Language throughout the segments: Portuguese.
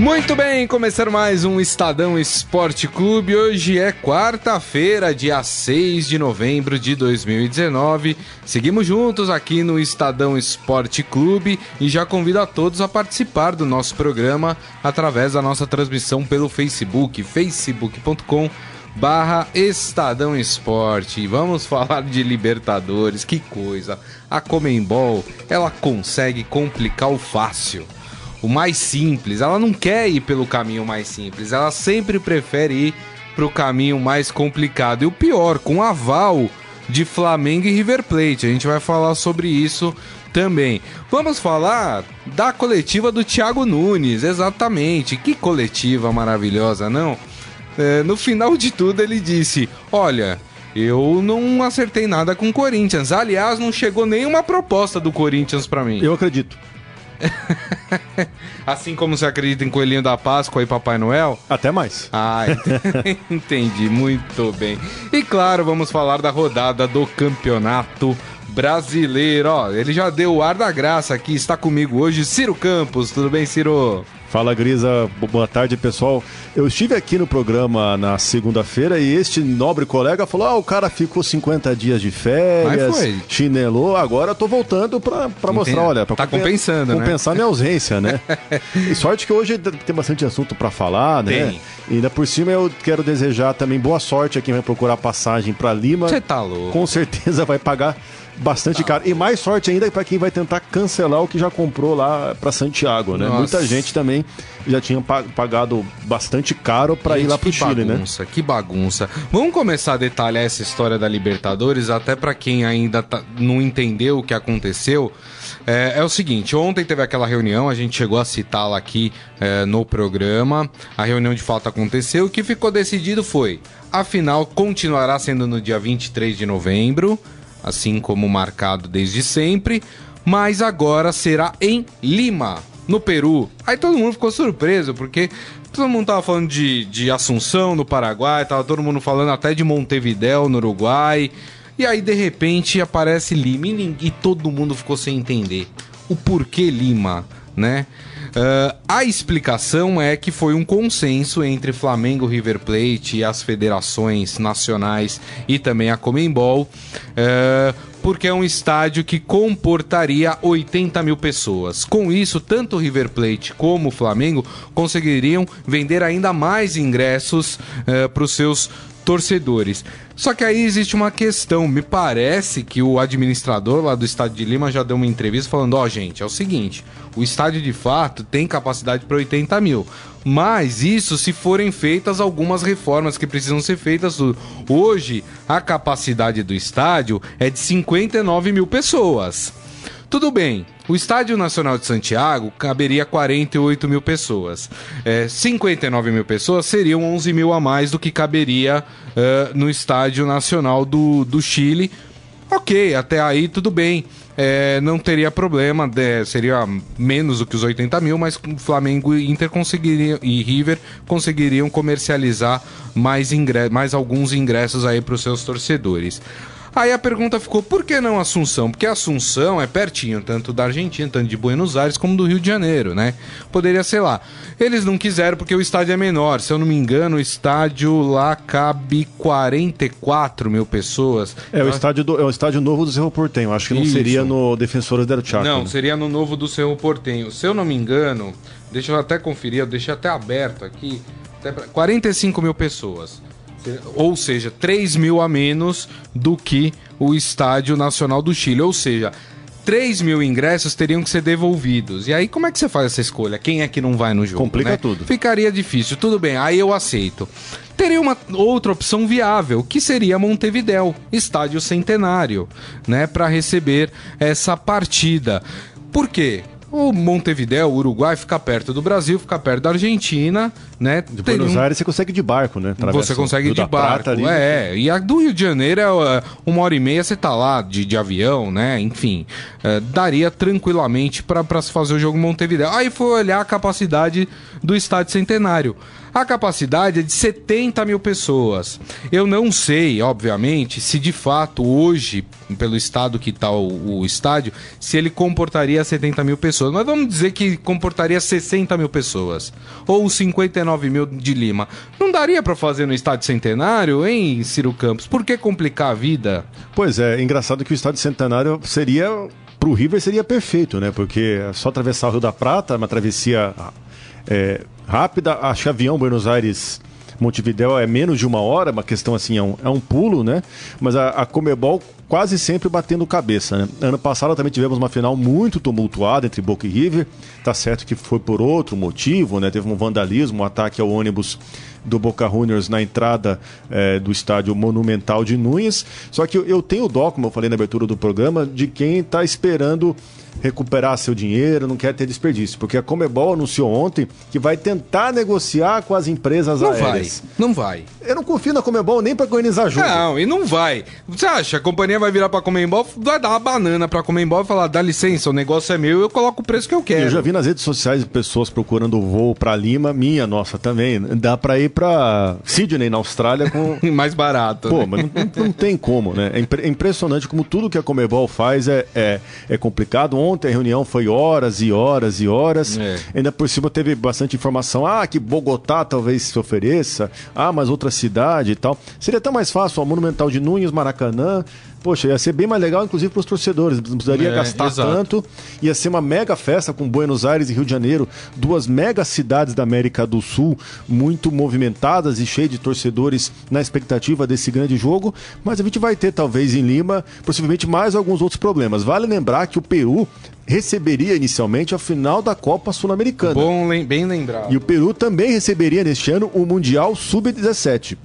Muito bem, começando mais um Estadão Esporte Clube. Hoje é quarta-feira, dia 6 de novembro de 2019. Seguimos juntos aqui no Estadão Esporte Clube e já convido a todos a participar do nosso programa através da nossa transmissão pelo Facebook, facebook.com barra Estadão Esporte. Vamos falar de Libertadores, que coisa. A Comembol, ela consegue complicar o fácil o mais simples. Ela não quer ir pelo caminho mais simples, ela sempre prefere ir para o caminho mais complicado. E o pior, com aval de Flamengo e River Plate. A gente vai falar sobre isso também. Vamos falar da coletiva do Thiago Nunes, exatamente. Que coletiva maravilhosa, não? É, no final de tudo, ele disse: Olha. Eu não acertei nada com o Corinthians. Aliás, não chegou nenhuma proposta do Corinthians para mim. Eu acredito. assim como você acredita em Coelhinho da Páscoa e Papai Noel? Até mais. Ah, entendi. Muito bem. E claro, vamos falar da rodada do Campeonato Brasileiro. Ó, ele já deu o ar da graça aqui. Está comigo hoje Ciro Campos. Tudo bem, Ciro? Fala Grisa, boa tarde pessoal. Eu estive aqui no programa na segunda-feira e este nobre colega falou: ah, o cara ficou 50 dias de férias, chinelou, agora eu tô voltando para mostrar, olha, pra tá compensando, né? compensar minha ausência, né? e sorte que hoje tem bastante assunto para falar, né? Tem. E ainda por cima eu quero desejar também boa sorte a quem vai procurar passagem para Lima. Você tá louco. Com certeza vai pagar bastante caro. E mais sorte ainda para quem vai tentar cancelar o que já comprou lá para Santiago, né? Nossa. Muita gente também já tinha pagado bastante caro para ir lá pro Chile, né? bagunça, né? Que bagunça. Vamos começar a detalhar essa história da Libertadores, até para quem ainda tá, não entendeu o que aconteceu. É, é, o seguinte, ontem teve aquela reunião, a gente chegou a citá-la aqui é, no programa. A reunião de fato aconteceu. O que ficou decidido foi: a final continuará sendo no dia 23 de novembro assim como marcado desde sempre, mas agora será em Lima, no Peru. Aí todo mundo ficou surpreso, porque todo mundo tava falando de, de Assunção, no Paraguai, tava todo mundo falando até de Montevidéu, no Uruguai. E aí, de repente, aparece Lima e, e todo mundo ficou sem entender o porquê Lima, né? Uh, a explicação é que foi um consenso entre Flamengo, River Plate e as federações nacionais e também a Comembol, uh, porque é um estádio que comportaria 80 mil pessoas. Com isso, tanto River Plate como o Flamengo conseguiriam vender ainda mais ingressos uh, para os seus torcedores. Só que aí existe uma questão. Me parece que o administrador lá do estádio de Lima já deu uma entrevista falando: ó, oh, gente, é o seguinte, o estádio de fato tem capacidade para 80 mil. Mas isso se forem feitas algumas reformas que precisam ser feitas. Hoje, a capacidade do estádio é de 59 mil pessoas. Tudo bem, o Estádio Nacional de Santiago caberia 48 mil pessoas. É, 59 mil pessoas seriam 11 mil a mais do que caberia uh, no Estádio Nacional do, do Chile. Ok, até aí tudo bem. É, não teria problema, é, seria menos do que os 80 mil, mas Flamengo e Inter conseguiriam e River conseguiriam comercializar mais, mais alguns ingressos aí para os seus torcedores. Aí a pergunta ficou: por que não Assunção? Porque Assunção é pertinho, tanto da Argentina, tanto de Buenos Aires, como do Rio de Janeiro, né? Poderia ser lá. Eles não quiseram porque o estádio é menor. Se eu não me engano, o estádio lá cabe 44 mil pessoas. É, o estádio, do, é o estádio novo do Cerro Portenho. Acho que não Isso. seria no Defensores del Chaco. Não, né? seria no novo do Cerro Portenho. Se eu não me engano, deixa eu até conferir, eu deixei até aberto aqui. 45 mil pessoas. Ou seja, 3 mil a menos do que o Estádio Nacional do Chile. Ou seja, 3 mil ingressos teriam que ser devolvidos. E aí, como é que você faz essa escolha? Quem é que não vai no jogo? Complica né? tudo. Ficaria difícil. Tudo bem, aí eu aceito. Teria uma outra opção viável, que seria Montevidéu, estádio centenário, né, para receber essa partida. Por quê? O Montevideo, o Uruguai, fica perto do Brasil, fica perto da Argentina, né? De Buenos um... Aires você consegue de barco, né? você consegue de barco, ali, é. E a do Rio de Janeiro, é uma hora e meia você tá lá de, de avião, né? Enfim, é, daria tranquilamente para se fazer o jogo Montevideo. Aí foi olhar a capacidade do Estádio Centenário. A capacidade é de 70 mil pessoas. Eu não sei, obviamente, se de fato hoje, pelo estado que está o, o, estádio, se ele comportaria 70 mil pessoas. Mas vamos dizer que comportaria 60 mil pessoas. Ou 59 mil de Lima. Não daria para fazer no estádio centenário, hein, Ciro Campos? Por que complicar a vida? Pois é, engraçado que o estádio centenário seria. Para o River seria perfeito, né? Porque é só atravessar o Rio da Prata, uma travessia é, rápida. Acho que avião Buenos Aires Montevidéu é menos de uma hora, uma questão assim, é um, é um pulo, né? Mas a, a Comebol quase sempre batendo cabeça, né? Ano passado também tivemos uma final muito tumultuada entre Boca e River. Tá certo que foi por outro motivo, né? Teve um vandalismo, um ataque ao ônibus do Boca Juniors na entrada é, do estádio Monumental de Nunes. Só que eu, eu tenho dó, como eu falei na abertura do programa, de quem está esperando recuperar seu dinheiro, não quer ter desperdício. Porque a Comebol anunciou ontem que vai tentar negociar com as empresas não aéreas. Vai, não vai. Eu não confio na Comebol nem para organizar jogo. Não, e não vai. Você acha? A companhia vai virar pra Comebol, vai dar uma banana pra Comebol e falar: dá licença, o negócio é meu, eu coloco o preço que eu quero. Eu já vi nas redes sociais pessoas procurando voo pra Lima, minha, nossa também. Dá pra ir pra Sydney, na Austrália, com. Mais barato. Pô, né? mas não, não, tem como, né? É, é impressionante como tudo que a Comebol faz é, é, é complicado. Ontem a reunião foi horas e horas e horas. É. Ainda por cima teve bastante informação. Ah, que Bogotá talvez se ofereça. Ah, mas outra cidade e tal. Seria tão mais fácil, o Monumental de Nunes, Maracanã. Poxa, ia ser bem mais legal, inclusive para os torcedores. Não precisaria é, gastar exato. tanto. Ia ser uma mega festa com Buenos Aires e Rio de Janeiro, duas mega cidades da América do Sul, muito movimentadas e cheias de torcedores na expectativa desse grande jogo. Mas a gente vai ter, talvez, em Lima, possivelmente mais alguns outros problemas. Vale lembrar que o Peru receberia inicialmente a final da Copa Sul-Americana. Bom, bem lembrado. E o Peru também receberia neste ano o Mundial Sub-17.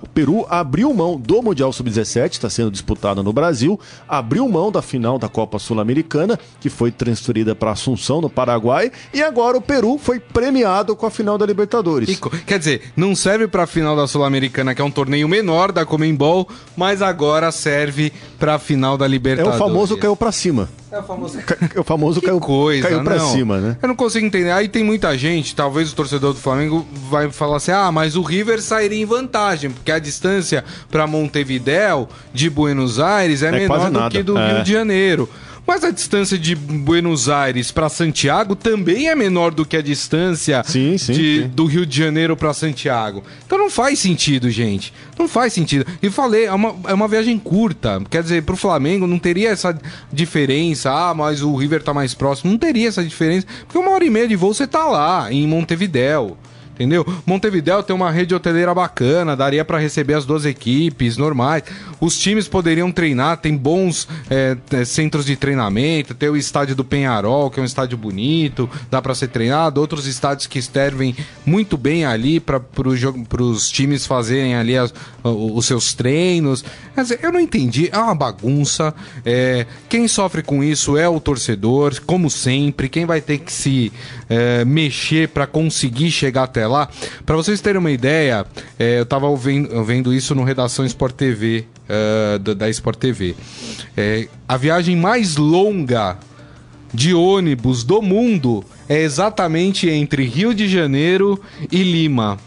O Peru abriu mão do Mundial Sub-17, está sendo disputado no Brasil, abriu mão da final da Copa Sul-Americana, que foi transferida para Assunção, no Paraguai, e agora o Peru foi premiado com a final da Libertadores. E, quer dizer, não serve para a final da Sul-Americana, que é um torneio menor da Comembol, mas agora serve para a final da Libertadores. É o famoso caiu para cima. É o famoso. o famoso caiu, coisa, caiu pra não. cima, né? Eu não consigo entender. Aí tem muita gente, talvez o torcedor do Flamengo vai falar assim: ah, mas o River sairia em vantagem, porque a distância para Montevidéu de Buenos Aires é, é menor do que do é. Rio de Janeiro. Mas a distância de Buenos Aires para Santiago também é menor do que a distância sim, sim, de, sim. do Rio de Janeiro para Santiago. Então não faz sentido, gente. Não faz sentido. E falei, é uma, é uma viagem curta. Quer dizer, para o Flamengo não teria essa diferença. Ah, mas o River tá mais próximo. Não teria essa diferença. Porque uma hora e meia de voo você tá lá, em Montevidéu entendeu? Montevidéu tem uma rede hoteleira bacana, daria para receber as duas equipes normais. Os times poderiam treinar, tem bons é, centros de treinamento, tem o estádio do Penharol, que é um estádio bonito, dá para ser treinado, outros estádios que servem muito bem ali para os times fazerem ali as, os seus treinos. Quer dizer, eu não entendi, é uma bagunça. É, quem sofre com isso é o torcedor, como sempre, quem vai ter que se é, mexer para conseguir chegar até lá. Para vocês terem uma ideia, é, eu estava vendo, isso no Redação Sport TV, uh, da, da Sport TV. É, a viagem mais longa de ônibus do mundo é exatamente entre Rio de Janeiro e Lima.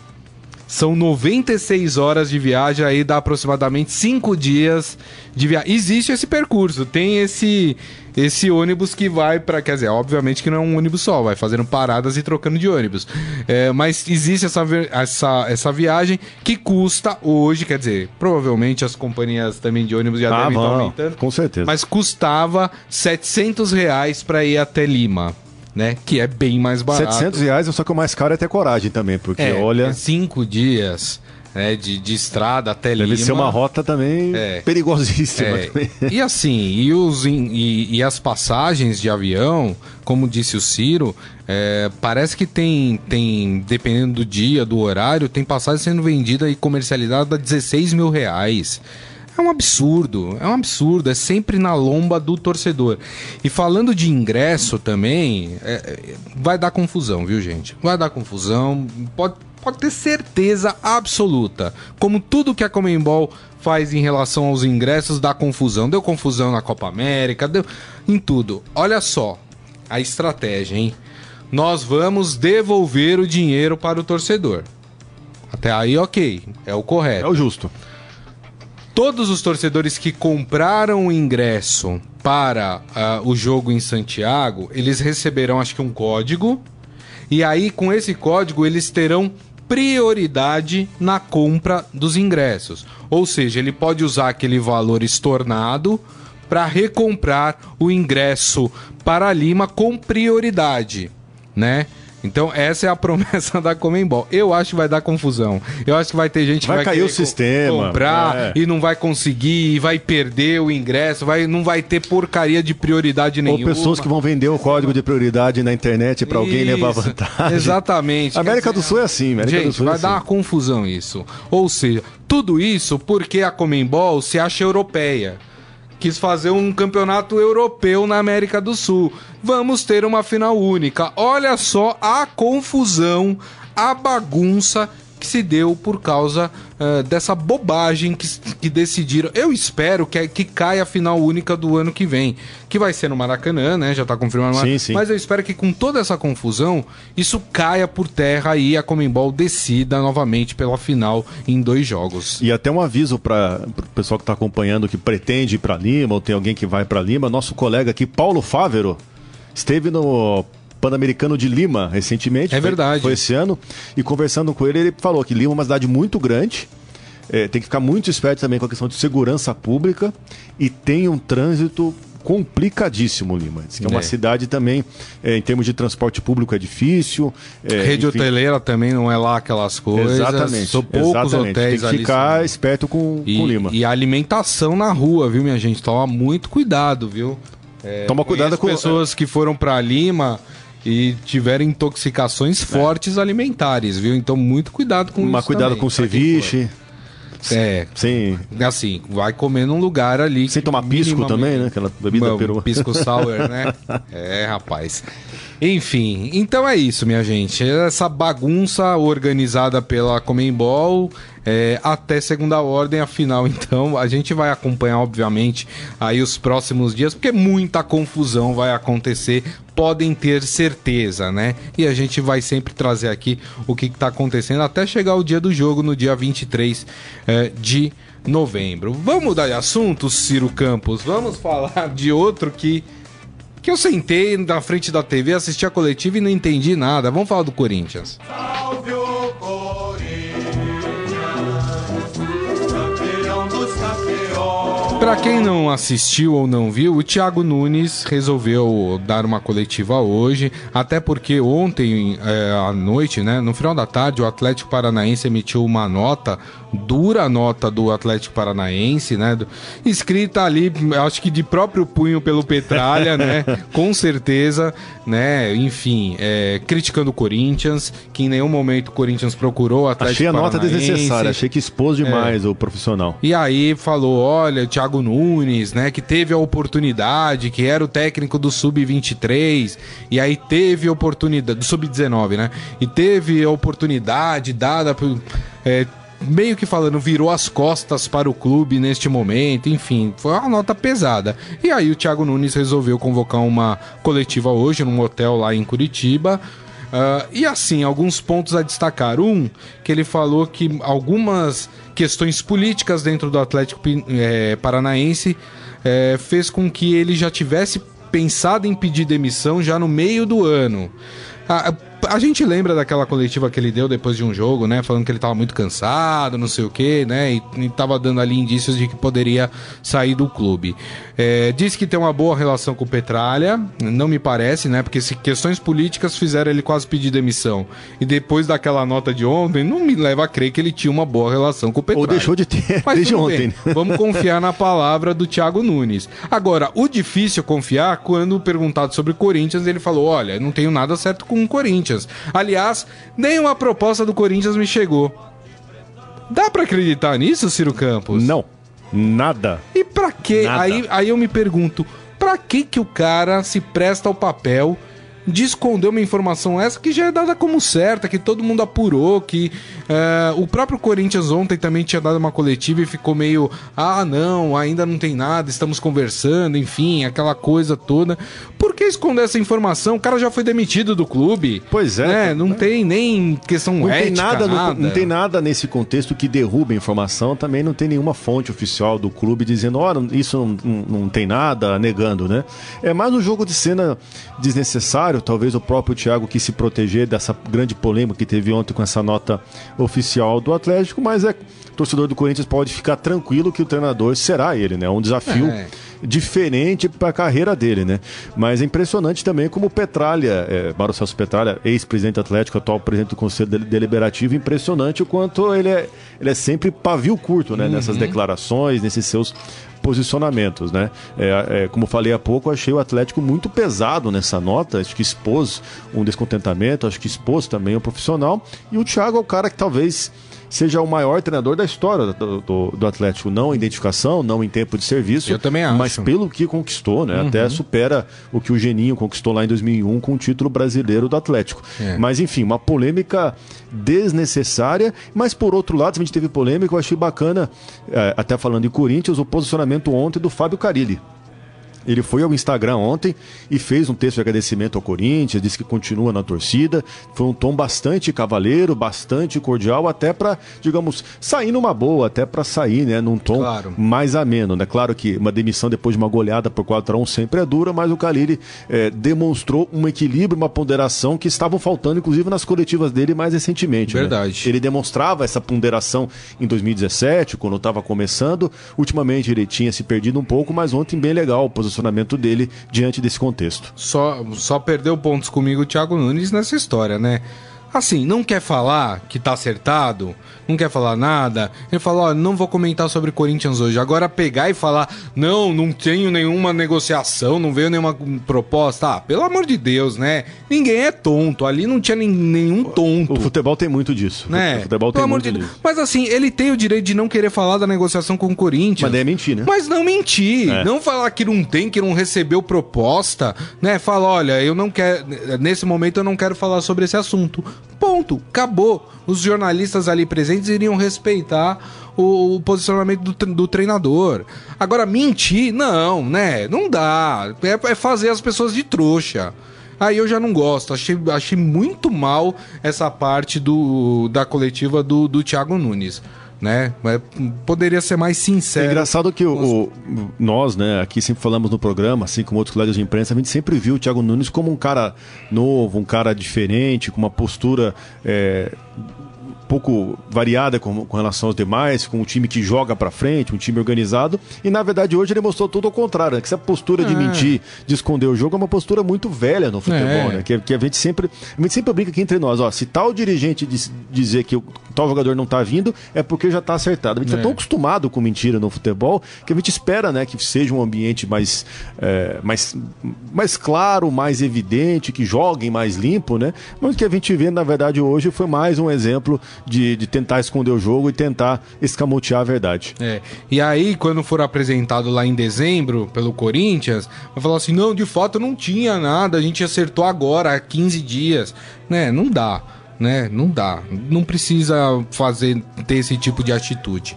São 96 horas de viagem, aí dá aproximadamente 5 dias de viagem. Existe esse percurso, tem esse esse ônibus que vai para, quer dizer, obviamente que não é um ônibus só, vai fazendo paradas e trocando de ônibus. É, mas existe essa, essa, essa viagem que custa hoje, quer dizer, provavelmente as companhias também de ônibus já ah, devem estar aumentando. Com certeza. Mas custava 700 reais para ir até Lima. Né? Que é bem mais barato. 700 reais, só que o mais caro é ter coragem também, porque é, olha. É cinco dias né, de, de estrada até Deve Lima. Deve ser uma rota também é, perigosíssima. É, também. E assim, e, os, e, e, as passagens de avião, como disse o Ciro, é, parece que tem, tem, dependendo do dia, do horário, tem passagem sendo vendida e comercializada a 16 mil reais. É um absurdo, é um absurdo, é sempre na lomba do torcedor. E falando de ingresso também, é, é vai dar confusão, viu, gente? Vai dar confusão. Pode, pode ter certeza absoluta. Como tudo que a Comembol faz em relação aos ingressos dá confusão. Deu confusão na Copa América, deu em tudo. Olha só a estratégia, hein? nós vamos devolver o dinheiro para o torcedor. Até aí, ok, é o correto. É o justo. Todos os torcedores que compraram o ingresso para uh, o jogo em Santiago, eles receberão, acho que, um código. E aí, com esse código, eles terão prioridade na compra dos ingressos. Ou seja, ele pode usar aquele valor estornado para recomprar o ingresso para Lima com prioridade, né? Então, essa é a promessa da Comembol. Eu acho que vai dar confusão. Eu acho que vai ter gente que vai, vai cair o sistema, comprar é. e não vai conseguir, e vai perder o ingresso, vai, não vai ter porcaria de prioridade nenhuma. Ou pessoas que vão vender o código de prioridade na internet para alguém levar vantagem. Exatamente. A América do Sul é assim. América gente, do Sul é vai é dar assim. uma confusão isso. Ou seja, tudo isso porque a Comembol se acha europeia quis fazer um campeonato europeu na América do Sul. Vamos ter uma final única. Olha só a confusão, a bagunça que se deu por causa uh, dessa bobagem que, que decidiram. Eu espero que, que caia a final única do ano que vem, que vai ser no Maracanã, né? Já tá confirmado. Sim, sim. Mas eu espero que com toda essa confusão, isso caia por terra e a Comembol decida novamente pela final em dois jogos. E até um aviso para o pessoal que está acompanhando, que pretende ir para Lima, ou tem alguém que vai para Lima, nosso colega aqui, Paulo Fávero, esteve no Pan-Americano de Lima recentemente. É verdade. Foi, foi, esse ano. E conversando com ele, ele falou que Lima é uma cidade muito grande. É, tem que ficar muito esperto também com a questão de segurança pública e tem um trânsito complicadíssimo, Lima. Diz que é, é uma cidade também, é, em termos de transporte público, é difícil. É, Rede enfim... hoteleira também não é lá aquelas coisas. Exatamente. São poucos exatamente. hotéis Tem que ficar ali, esperto com, e, com Lima. E a alimentação na rua, viu, minha gente? Toma muito cuidado, viu? É, Toma cuidado com pessoas que foram para Lima e tiveram intoxicações é. fortes alimentares, viu? Então muito cuidado com Uma isso. cuidado também, com ceviche. É. Sim. Assim, vai comer num lugar ali. Sem tomar pisco também, né? Aquela bebida peruana. Pisco sour, né? é, rapaz. Enfim, então é isso, minha gente. Essa bagunça organizada pela Comembol é, até segunda ordem, afinal, então, a gente vai acompanhar, obviamente, aí os próximos dias, porque muita confusão vai acontecer, podem ter certeza, né? E a gente vai sempre trazer aqui o que está acontecendo até chegar o dia do jogo, no dia 23 é, de novembro. Vamos mudar de assunto, Ciro Campos? Vamos falar de outro que que eu sentei na frente da TV, assisti a coletiva e não entendi nada. Vamos falar do Corinthians. Salve o Para quem não assistiu ou não viu, o Thiago Nunes resolveu dar uma coletiva hoje, até porque ontem é, à noite, né, no final da tarde, o Atlético Paranaense emitiu uma nota, dura nota do Atlético Paranaense, né, do, escrita ali, acho que de próprio punho pelo Petralha, né, com certeza, né, enfim, é, criticando o Corinthians, que em nenhum momento o Corinthians procurou o Atlético achei Paranaense. Achei a nota desnecessária, achei que expôs demais é. o profissional. E aí falou, olha, Thiago Thiago Nunes, né, que teve a oportunidade, que era o técnico do sub-23 e aí teve oportunidade do sub-19, né? E teve a oportunidade dada por é, meio que falando, virou as costas para o clube neste momento, enfim, foi uma nota pesada. E aí o Thiago Nunes resolveu convocar uma coletiva hoje num hotel lá em Curitiba. Uh, e assim, alguns pontos a destacar. Um, que ele falou que algumas questões políticas dentro do Atlético é, Paranaense é, fez com que ele já tivesse pensado em pedir demissão já no meio do ano. A, a gente lembra daquela coletiva que ele deu depois de um jogo, né? Falando que ele estava muito cansado, não sei o que, né? E, estava dando ali indícios de que poderia sair do clube. É, diz que tem uma boa relação com o Petralha, não me parece, né? Porque se questões políticas fizeram ele quase pedir demissão. E depois daquela nota de ontem, não me leva a crer que ele tinha uma boa relação com o Petralha. Ou deixou de ter Mas, desde ontem. Bem, vamos confiar na palavra do Thiago Nunes. Agora, o difícil é confiar quando perguntado sobre o Corinthians, ele falou: olha, não tenho nada certo com o Corinthians. Aliás, nenhuma proposta do Corinthians me chegou. Dá para acreditar nisso, Ciro Campos? Não. Nada. E pra quê? Aí, aí eu me pergunto, pra que que o cara se presta ao papel de esconder uma informação essa que já é dada como certa, que todo mundo apurou, que uh, o próprio Corinthians ontem também tinha dado uma coletiva e ficou meio, ah, não, ainda não tem nada, estamos conversando, enfim, aquela coisa toda. Porque que esconder essa informação? O cara já foi demitido do clube. Pois é. Né? Não tem nem questão não ética, tem nada, nada. No, não tem nada nesse contexto que derruba a informação. Também não tem nenhuma fonte oficial do clube dizendo, ó, oh, isso não, não, não, tem nada, negando, né? É mais um jogo de cena desnecessário. Talvez o próprio Thiago quis se proteger dessa grande polêmica que teve ontem com essa nota oficial do Atlético, mas é torcedor do Corinthians pode ficar tranquilo que o treinador será ele, né? É um desafio é. Diferente para a carreira dele, né? Mas é impressionante também como o Petralha, é, Mauro Celso Petralha, ex-presidente Atlético, atual presidente do Conselho Deliberativo, impressionante o quanto ele é, ele é sempre pavio curto, né? Uhum. Nessas declarações, nesses seus posicionamentos, né? É, é, como falei há pouco, achei o Atlético muito pesado nessa nota, acho que expôs um descontentamento, acho que expôs também o profissional, e o Thiago é o cara que talvez seja o maior treinador da história do, do, do, Atlético. Não em identificação, não em tempo de serviço. Eu também acho. Mas pelo que conquistou, né? Uhum. Até supera o que o Geninho conquistou lá em 2001 com o título brasileiro do Atlético. É. Mas enfim, uma polêmica desnecessária. Mas por outro lado, se a gente teve polêmica, eu achei bacana, é, até falando em Corinthians, o posicionamento ontem do Fábio Carilli. Ele foi ao Instagram ontem e fez um texto de agradecimento ao Corinthians, disse que continua na torcida. Foi um tom bastante cavaleiro, bastante cordial, até para, digamos, sair numa boa, até para sair, né, num tom claro. mais ameno, né? Claro que uma demissão depois de uma goleada por 4 a 1 sempre é dura, mas o Caliri é, demonstrou um equilíbrio, uma ponderação que estavam faltando, inclusive nas coletivas dele mais recentemente. Né? Verdade. Né? Ele demonstrava essa ponderação em 2017, quando estava começando. Ultimamente ele tinha se perdido um pouco, mas ontem bem legal, posicionamento posicionamento dele diante desse contexto. Só, só perdeu pontos comigo o Thiago Nunes nessa história, né? Assim, não quer falar que tá acertado, não quer falar nada. Ele fala: Ó, não vou comentar sobre Corinthians hoje. Agora pegar e falar: Não, não tenho nenhuma negociação, não veio nenhuma proposta. Ah, pelo amor de Deus, né? Ninguém é tonto. Ali não tinha nem, nenhum tonto. O, futebol tem muito disso. Né? O futebol tem muito de... disso. Mas assim, ele tem o direito de não querer falar da negociação com o Corinthians. Mas é mentir, né? Mas não mentir. É. Não falar que não tem, que não recebeu proposta, né? Fala: Olha, eu não quero. Nesse momento eu não quero falar sobre esse assunto. Ponto. Acabou. Os jornalistas ali presentes iriam respeitar o, o posicionamento do, do, treinador. Agora, mentir, não, né? Não dá. É, é, fazer as pessoas de trouxa. Aí eu já não gosto. Achei, achei muito mal essa parte do, da coletiva do, do Thiago Nunes né? Poderia ser mais sincero. É engraçado que o, o, nós, né, aqui sempre falamos no programa, assim como outros colegas de imprensa, a gente sempre viu o Thiago Nunes como um cara novo, um cara diferente, com uma postura é, pouco variada com, com, relação aos demais, com um time que joga para frente, um time organizado. E na verdade hoje ele mostrou tudo ao contrário, né? que essa postura de é. mentir, de esconder o jogo é uma postura muito velha no futebol, é. né? Que, que, a gente sempre, a gente sempre brinca aqui entre nós, ó, se tal dirigente diz, dizer que o tal jogador não tá vindo, é porque já tá acertado. A gente tá é. tá tão acostumado com mentira no futebol que a gente espera, né, que seja um ambiente mais, é, mais, mais claro, mais evidente, que joguem mais limpo, né? Mas o que a gente vê na verdade hoje foi mais um exemplo de, de tentar esconder o jogo e tentar escamotear a verdade. É. E aí, quando for apresentado lá em dezembro pelo Corinthians, vai falar assim: não, de fato não tinha nada, a gente acertou agora, há 15 dias. Né? Não dá né? Não dá. Não precisa fazer ter esse tipo de atitude.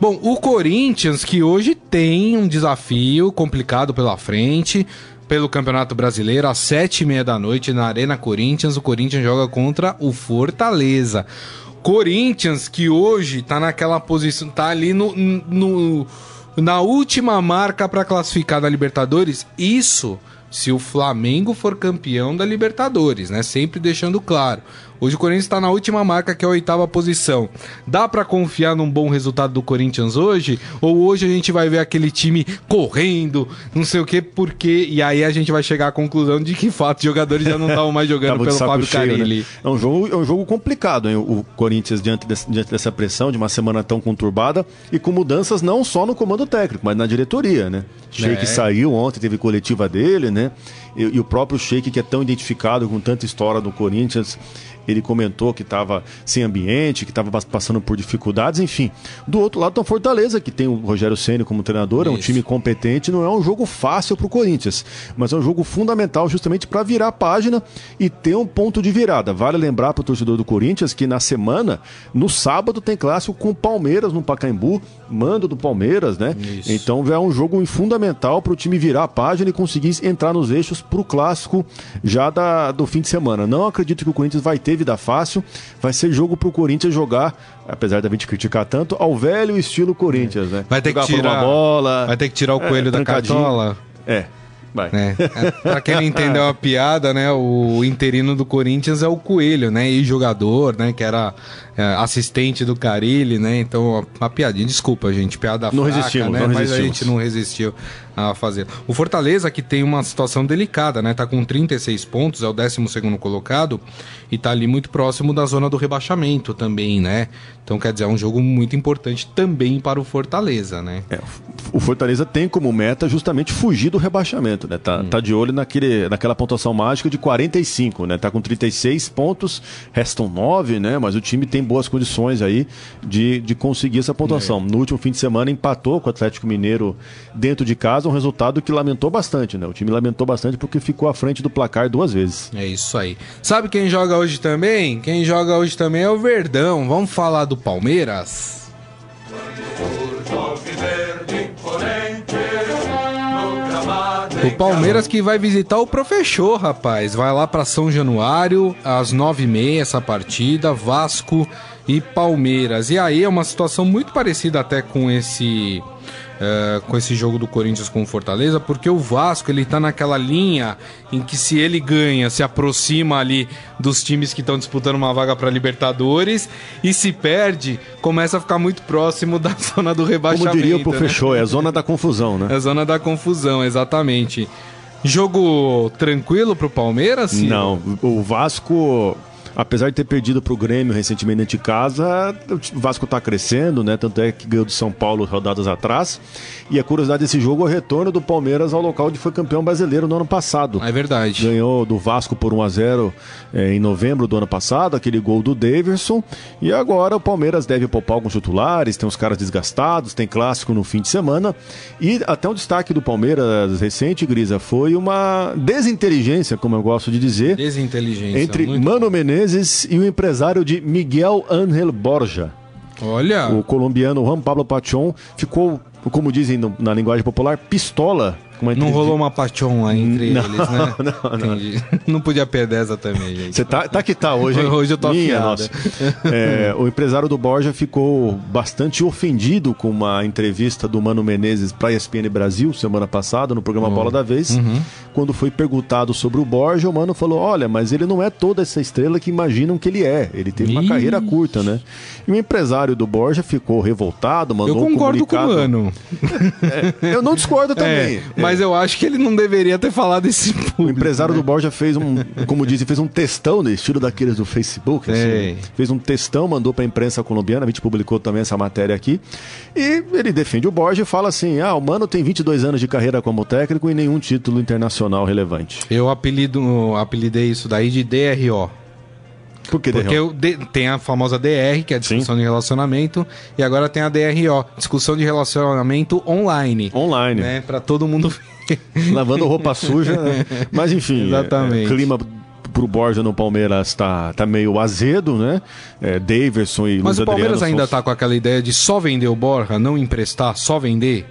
Bom, o Corinthians que hoje tem um desafio complicado pela frente. Pelo Campeonato Brasileiro, às sete e meia da noite, na Arena Corinthians, o Corinthians joga contra o Fortaleza. Corinthians, que hoje tá naquela posição, tá ali no, no na última marca para classificar da Libertadores, isso se o Flamengo for campeão da Libertadores, né? Sempre deixando claro. Hoje o Corinthians está na última marca, que é a oitava posição. Dá para confiar num bom resultado do Corinthians hoje? Ou hoje a gente vai ver aquele time correndo, não sei o que, porque. E aí a gente vai chegar à conclusão de que, fato, os jogadores já não estavam mais jogando pelo Fábio cheio, Carilli. Né? É, um jogo, é um jogo complicado, hein? O Corinthians diante, desse, diante dessa pressão, de uma semana tão conturbada e com mudanças não só no comando técnico, mas na diretoria, né? Sheik é. saiu ontem, teve coletiva dele, né? E, e o próprio Sheik, que é tão identificado com tanta história do Corinthians, ele comentou que estava sem ambiente, que estava passando por dificuldades, enfim. Do outro lado, tem o Fortaleza, que tem o Rogério Ceni como treinador, Isso. é um time competente, não é um jogo fácil para o Corinthians, mas é um jogo fundamental justamente para virar a página e ter um ponto de virada. Vale lembrar para o torcedor do Corinthians que na semana, no sábado, tem clássico com o Palmeiras no Pacaembu, mando do Palmeiras, né? Isso. Então é um jogo fundamental para o time virar a página e conseguir entrar nos eixos para o clássico já da, do fim de semana. Não acredito que o Corinthians vai ter vida fácil. Vai ser jogo para o Corinthians jogar, apesar da gente criticar tanto, ao velho estilo Corinthians, né? Vai ter jogar que tirar uma bola. Vai ter que tirar o é, coelho é, da cartola. É, Vai. É. Pra quem não entendeu a piada, né? O interino do Corinthians é o Coelho, né? E jogador, né? Que era é, assistente do Carilli, né? Então, uma piadinha. Desculpa, gente, piada não fraca, resistimos, né? Não Mas a gente não resistiu a fazer. O Fortaleza que tem uma situação delicada, né? Tá com 36 pontos, é o 12 colocado e tá ali muito próximo da zona do rebaixamento também, né? Então, quer dizer, é um jogo muito importante também para o Fortaleza, né? É, o Fortaleza tem como meta justamente fugir do rebaixamento, né? Tá, hum. tá de olho naquele, naquela pontuação mágica de 45, né? Tá com 36 pontos, restam 9, né? Mas o time tem boas condições aí de, de conseguir essa pontuação. É. No último fim de semana empatou com o Atlético Mineiro dentro de casa, um resultado que lamentou bastante, né? O time lamentou bastante porque ficou à frente do placar duas vezes. É isso aí. Sabe quem joga hoje também? Quem joga hoje também é o Verdão. Vamos falar do Palmeiras? O Palmeiras que vai visitar o Professor, rapaz. Vai lá para São Januário, às nove e meia, essa partida. Vasco e Palmeiras. E aí é uma situação muito parecida até com esse uh, com esse jogo do Corinthians com o Fortaleza, porque o Vasco ele tá naquela linha em que se ele ganha, se aproxima ali dos times que estão disputando uma vaga para Libertadores e se perde, começa a ficar muito próximo da zona do rebaixamento. Como diria o professor, né? é a zona da confusão, né? É a zona da confusão, exatamente. Jogo tranquilo pro Palmeiras? Ciro? Não, o Vasco apesar de ter perdido para o Grêmio recentemente dentro de casa, o Vasco está crescendo, né? Tanto é que ganhou do São Paulo rodadas atrás. E a curiosidade desse jogo é o retorno do Palmeiras ao local onde foi campeão brasileiro no ano passado. É verdade. Ganhou do Vasco por 1 a 0 é, em novembro do ano passado, aquele gol do Daverson. E agora o Palmeiras deve poupar alguns titulares, tem os caras desgastados, tem clássico no fim de semana. E até um destaque do Palmeiras recente, Grisa, foi uma desinteligência, como eu gosto de dizer. Desinteligência. Entre Mano bom. Menezes Menezes e o empresário de Miguel Ángel Borja. Olha! O colombiano Juan Pablo Pachon ficou, como dizem na linguagem popular, pistola não rolou uma paixão lá entre não, eles, né? Não, não. não podia perder essa também, gente. Você tá, tá que tá hoje, hein? Hoje eu tô Minha, nossa. É, o empresário do Borja ficou bastante ofendido com uma entrevista do Mano Menezes para a ESPN Brasil semana passada, no programa oh. Bola da Vez. Uhum. Quando foi perguntado sobre o Borja, o Mano falou: Olha, mas ele não é toda essa estrela que imaginam que ele é. Ele teve uma carreira curta, né? E o empresário do Borja ficou revoltado, mandou eu concordo um comunicado. com o Mano. É, eu não discordo também. É, mas eu acho que ele não deveria ter falado esse público. O empresário né? do Borja fez um, como dizem, fez um textão no estilo daqueles do Facebook. Assim, fez um textão, mandou para a imprensa colombiana, a gente publicou também essa matéria aqui. E ele defende o Borja e fala assim: ah, o Mano tem 22 anos de carreira como técnico e nenhum título internacional relevante. Eu apelido, apelidei isso daí de DRO. Por que Porque o, tem a famosa DR, que é a discussão Sim. de relacionamento, e agora tem a DRO, discussão de relacionamento online. Online. Né, para todo mundo Lavando roupa suja. Né? Mas enfim, Exatamente. É, clima pro Borja no Palmeiras tá, tá meio azedo, né? É, Daverson e Mas Luiz o Palmeiras Adriano ainda são... tá com aquela ideia de só vender o Borja, não emprestar, só vender?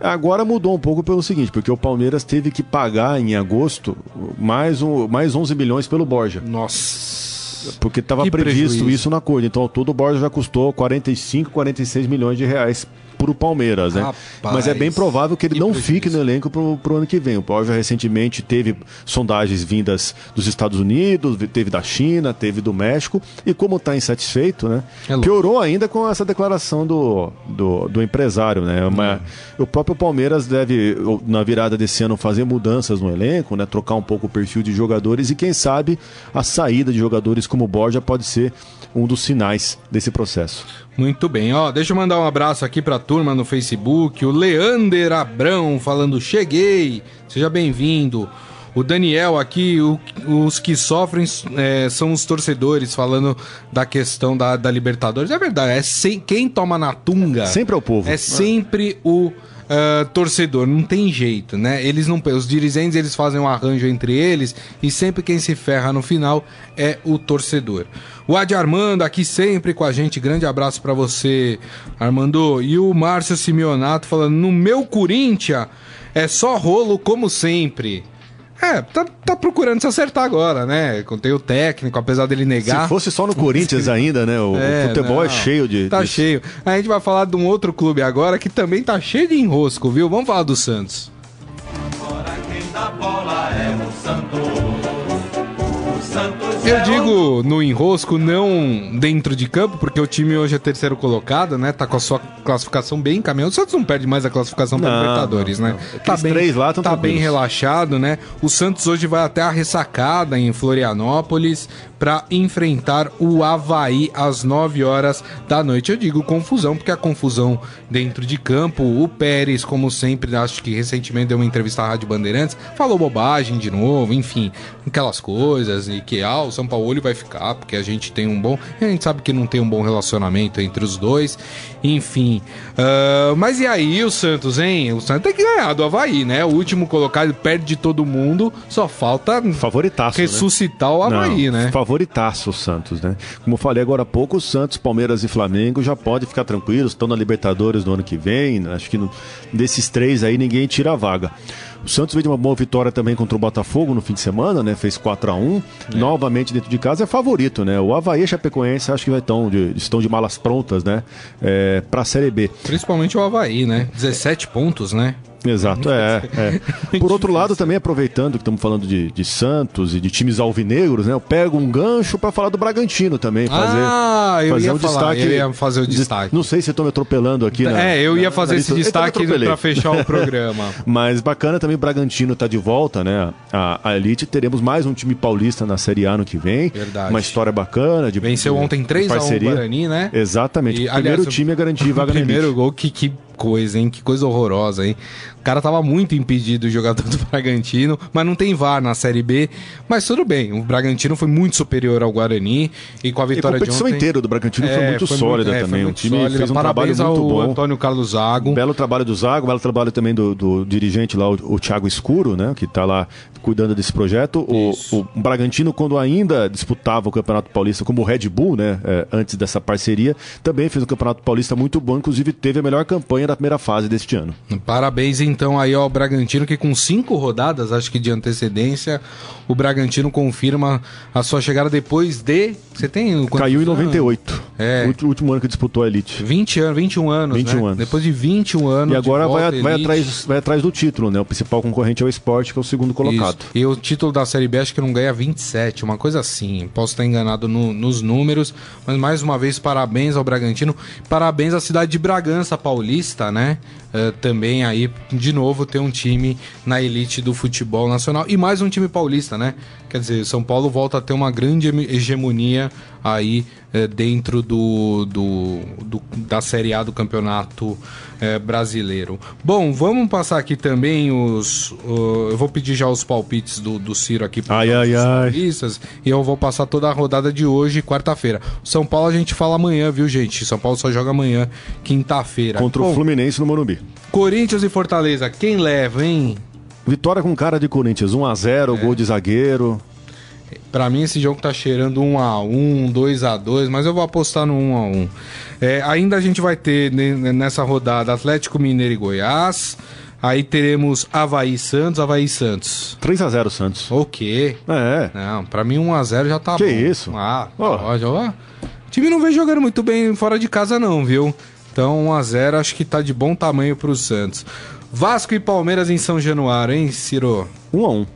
Agora mudou um pouco pelo seguinte, porque o Palmeiras teve que pagar em agosto mais, um, mais 11 milhões pelo Borja. Nossa. Porque estava previsto prejuízo. isso na acordo. Então, todo o Borja já custou 45, 46 milhões de reais para o Palmeiras, né? Rapaz, Mas é bem provável que ele que não prejuízo. fique no elenco para o ano que vem. O Borja recentemente teve sondagens vindas dos Estados Unidos, teve da China, teve do México, e como está insatisfeito, né? É piorou ainda com essa declaração do, do, do empresário, né? Uma, O próprio Palmeiras deve, na virada desse ano, fazer mudanças no elenco, né? Trocar um pouco o perfil de jogadores e, quem sabe, a saída de jogadores como o Borja pode ser um dos sinais desse processo. Muito bem, ó, deixa eu mandar um abraço aqui pra turma no Facebook, o Leander Abrão falando cheguei, seja bem-vindo. O Daniel aqui, o, os que sofrem é, são os torcedores, falando da questão da, da Libertadores. É verdade, é sem, quem toma na tunga. Sempre é o povo. É sempre o uh, torcedor, não tem jeito, né? Eles não, os dirigentes eles fazem um arranjo entre eles e sempre quem se ferra no final é o torcedor. O Adi Armando aqui sempre com a gente, grande abraço para você, Armando. E o Márcio Simeonato falando: "No meu Corinthians é só rolo como sempre". É, tá, tá procurando se acertar agora, né? Tem o técnico, apesar dele negar. Se fosse só no Corinthians ainda, né? O é, futebol é não, é cheio de. Tá cheio. A gente vai falar de um outro clube agora que também tá cheio de enrosco, viu? Vamos falar do Santos. Agora quem dá bola é o Santos. Eu digo no enrosco, não dentro de campo, porque o time hoje é terceiro colocado, né? Tá com a sua classificação bem encaminhada. O Santos não perde mais a classificação para Libertadores, não, né? Não. Tá bem, três lá tá bem relaxado, né? O Santos hoje vai até a ressacada em Florianópolis para enfrentar o Havaí às 9 horas da noite. Eu digo confusão, porque a confusão dentro de campo, o Pérez, como sempre, acho que recentemente deu uma entrevista à Rádio Bandeirantes, falou bobagem de novo, enfim, aquelas coisas, e que ah, o São Paulo vai ficar, porque a gente tem um bom. A gente sabe que não tem um bom relacionamento entre os dois, enfim. Uh, mas e aí o Santos, hein? O Santos tem que ganhar do Havaí, né? O último colocado perde de todo mundo, só falta Favoritaço, né? ressuscitar né? o Havaí, não, né? Favoritaço o Santos, né? Como eu falei agora há pouco, o Santos, Palmeiras e Flamengo já pode ficar tranquilos, estão na Libertadores no ano que vem. Né? Acho que no, desses três aí ninguém tira a vaga. O Santos veio de uma boa vitória também contra o Botafogo no fim de semana, né? Fez 4 a 1 é. Novamente dentro de casa é favorito, né? O Havaí e Chapecoense acho que estão de, estão de malas prontas, né? É, para a Série B. Principalmente o Havaí, né? 17 pontos, né? Exato, é, é. Por outro lado, também aproveitando que estamos falando de, de, Santos e de times alvinegros, né? Eu pego um gancho para falar do Bragantino também, fazer, ah, eu fazer ia um falar, destaque. Eu ia fazer o destaque. Não sei se estou me atropelando aqui. Na, é, eu ia fazer na, esse destaque para fechar o programa. Mas bacana também o Bragantino tá de volta, né? A, a, Elite teremos mais um time paulista na Série A no que vem. Verdade. Uma história bacana de venceu de, ontem 3 a 1 Guarani, né? Exatamente. E, o primeiro aliás, time a garantir vaga na Primeiro gol que, que coisa, hein? Que coisa horrorosa, hein? O cara tava muito impedido, o jogador do Bragantino, mas não tem VAR na Série B. Mas tudo bem, o Bragantino foi muito superior ao Guarani e com a vitória de ontem... A competição inteira do Bragantino é, foi muito foi sólida muito, é, também. o time sólida. fez um trabalho muito bom. Antônio Carlos Zago. Um belo trabalho do Zago, um belo trabalho também do, do dirigente lá, o, o Thiago Escuro, né? Que tá lá cuidando desse projeto. O, o, Bragantino, quando ainda disputava o Campeonato Paulista como o Red Bull, né? É, antes dessa parceria, também fez um Campeonato Paulista muito bom, inclusive teve a melhor campanha da primeira fase deste ano. Parabéns então aí ao Bragantino, que com cinco rodadas, acho que de antecedência, o Bragantino confirma a sua chegada depois de. Você tem. Caiu em 98. É. O último ano que disputou a Elite. 20 anos, 21 anos. 21 né? anos. Depois de 21 anos. E agora vai, vai, atrás, vai atrás do título, né? O principal concorrente é o esporte, que é o segundo colocado. Isso. E o título da Série B acho que não ganha 27, uma coisa assim. Posso estar enganado no, nos números, mas mais uma vez, parabéns ao Bragantino. Parabéns à cidade de Bragança Paulista, né? Uh, também aí, de novo, ter um time na elite do futebol nacional e mais um time paulista, né? Quer dizer, São Paulo volta a ter uma grande hegemonia aí é, dentro do, do, do, da Série A do Campeonato é, Brasileiro. Bom, vamos passar aqui também os. Uh, eu vou pedir já os palpites do, do Ciro aqui para os ai, paulistas e eu vou passar toda a rodada de hoje, quarta-feira. São Paulo a gente fala amanhã, viu, gente? São Paulo só joga amanhã, quinta-feira. Contra Bom, o Fluminense no Morumbi. Corinthians e Fortaleza, quem leva, hein? Vitória com cara de Corinthians, 1 a 0 é. gol de zagueiro. Para mim esse jogo tá cheirando 1 a 1, 2 a 2, mas eu vou apostar no 1 a 1. É, ainda a gente vai ter nessa rodada Atlético Mineiro e Goiás. Aí teremos Havaí Santos, Havaí Santos. 3 a 0 Santos. O quê? É. Não, pra mim 1 a 0 já tá que bom. Que isso? Ah, oh. ó, ó. O time não vem jogando muito bem fora de casa não, viu? Então 1 a 0 acho que tá de bom tamanho pro Santos. Vasco e Palmeiras em São Januário, hein, Ciro? 1 a 1.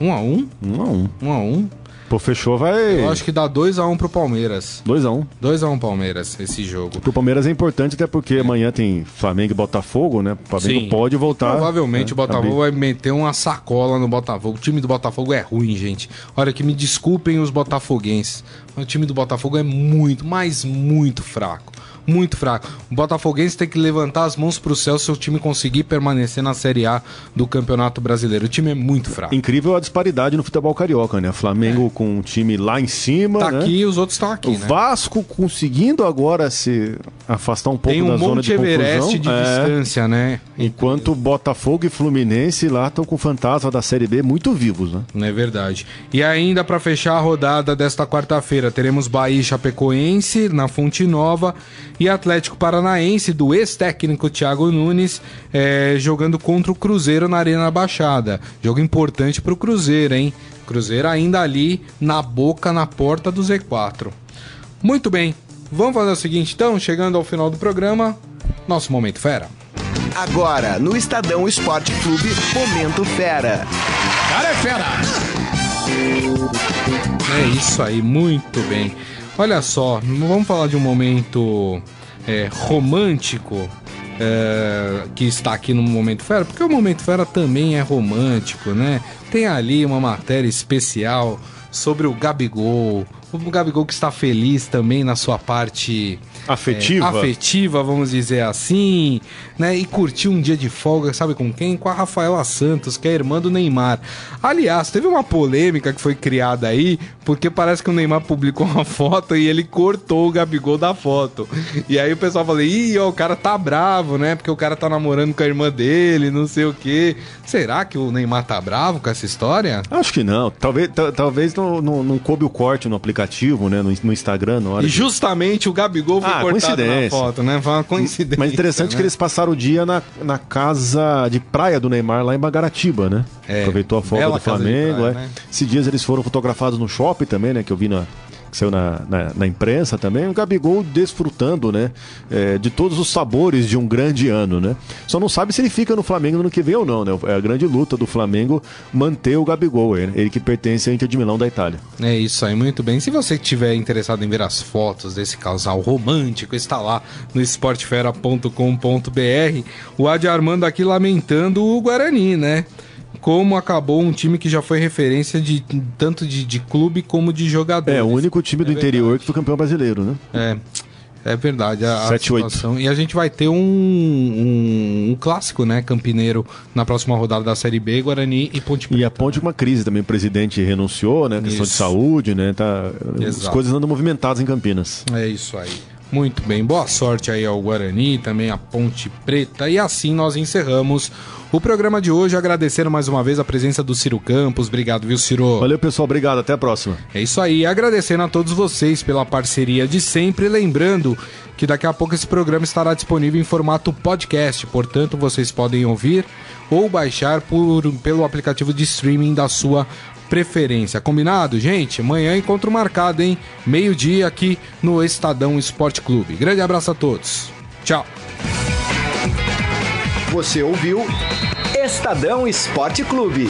1 a 1? 1 a 1. 1 a 1. Pô, fechou, vai. Eu acho que dá 2x1 pro Palmeiras. 2x1. 2x1 Palmeiras, esse jogo. Pro Palmeiras é importante, até porque é. amanhã tem Flamengo e Botafogo, né? O Flamengo Sim. pode voltar. Provavelmente né? o Botafogo vai meter uma sacola no Botafogo. O time do Botafogo é ruim, gente. Olha, que me desculpem os botafoguenses. O time do Botafogo é muito, mas muito fraco muito fraco. O Botafoguense tem que levantar as mãos para o céu se o time conseguir permanecer na Série A do Campeonato Brasileiro. O time é muito fraco. Incrível a disparidade no futebol carioca, né? Flamengo é. com um time lá em cima. Tá né? aqui e os outros estão aqui. O né? Vasco conseguindo agora se afastar um pouco Tem um da zona Monte de Everest confusão. de É. distância, né? Enquanto Botafogo e Fluminense lá estão com o fantasma da Série B muito vivos, né? Não é verdade. E ainda para fechar a rodada desta quarta-feira, teremos Bahia e Chapecoense na Fonte Nova e Atlético Paranaense do ex-técnico Thiago Nunes eh, jogando contra o Cruzeiro na Arena Baixada. Jogo importante pro Cruzeiro, hein? Cruzeiro ainda ali na boca, na porta do Z4. Muito bem. Vamos fazer o seguinte então, chegando ao final do programa, nosso momento fera. Agora, no Estadão Esporte Clube, Momento Fera. Cara é fera! É isso aí, muito bem. Olha só, vamos falar de um momento é, romântico é, que está aqui no Momento Fera, porque o Momento Fera também é romântico, né? Tem ali uma matéria especial sobre o Gabigol. O Gabigol que está feliz também na sua parte Afetiva? é, afetiva, vamos dizer assim, né? E curtiu um dia de folga, sabe com quem? Com a Rafaela Santos, que é irmã do Neymar. Aliás, teve uma polêmica que foi criada aí, porque parece que o Neymar publicou uma foto e ele cortou o Gabigol da foto. E aí o pessoal falou: ih, ó, o cara tá bravo, né? Porque o cara tá namorando com a irmã dele, não sei o quê. Será que o Neymar tá bravo com essa história? Acho que não. Talvez, ta- talvez não, não, não coube o corte no aplicativo, né? No, no Instagram, na hora E de- justamente o Gabigol foi Ah, coincidência. foto, né? Foi uma coincidência. Mas interessante né? que eles passaram o dia na, na casa de praia do Neymar, lá em Bagaratiba, né? É, Aproveitou a folga bela do Flamengo. praia, é. né? Esses dias eles foram fotografados no shopping também, né? Que eu vi na. Saiu na, na, na imprensa também, o Gabigol desfrutando, né? é, de todos os sabores de um grande ano, né? Só não sabe se ele fica no Flamengo no que vem ou não, né? É a grande luta do Flamengo manter o Gabigol, ele, ele que pertence ao Inter de Milão da Itália. É isso aí, muito bem. Se você estiver interessado em ver as fotos desse casal romântico, está lá no esportefera.com.br. O Adi Armando aqui lamentando o Guarani, né? Como acabou um time que já foi referência de tanto de, de clube como de jogadores. É, o único time do É interior verdade. que foi campeão brasileiro, né? É. É verdade, a, a 7, 8. situação. E a gente vai ter um, um, um clássico, né, campineiro, na próxima rodada da Série B, Guarani e Ponte Preta. E a ponte com uma crise também, o presidente renunciou, né? Questão de Isso. saúde, né? Tá, as coisas andam movimentadas em Campinas. É isso aí. Muito bem, boa sorte aí ao Guarani, também à Ponte Preta. E assim nós encerramos o programa de hoje, agradecendo mais uma vez a presença do Ciro Campos. Obrigado, viu, Ciro? Valeu, pessoal. Obrigado. Até a próxima. É isso aí, agradecendo a todos vocês pela parceria de sempre. Lembrando que daqui a pouco esse programa estará disponível em formato podcast, portanto vocês podem ouvir ou baixar por, pelo aplicativo de streaming da sua preferência. Combinado, gente? Amanhã encontro marcado, hein? Meio-dia aqui no Estadão Esporte Clube. Grande abraço a todos. Tchau. Você ouviu Estadão Esporte Clube.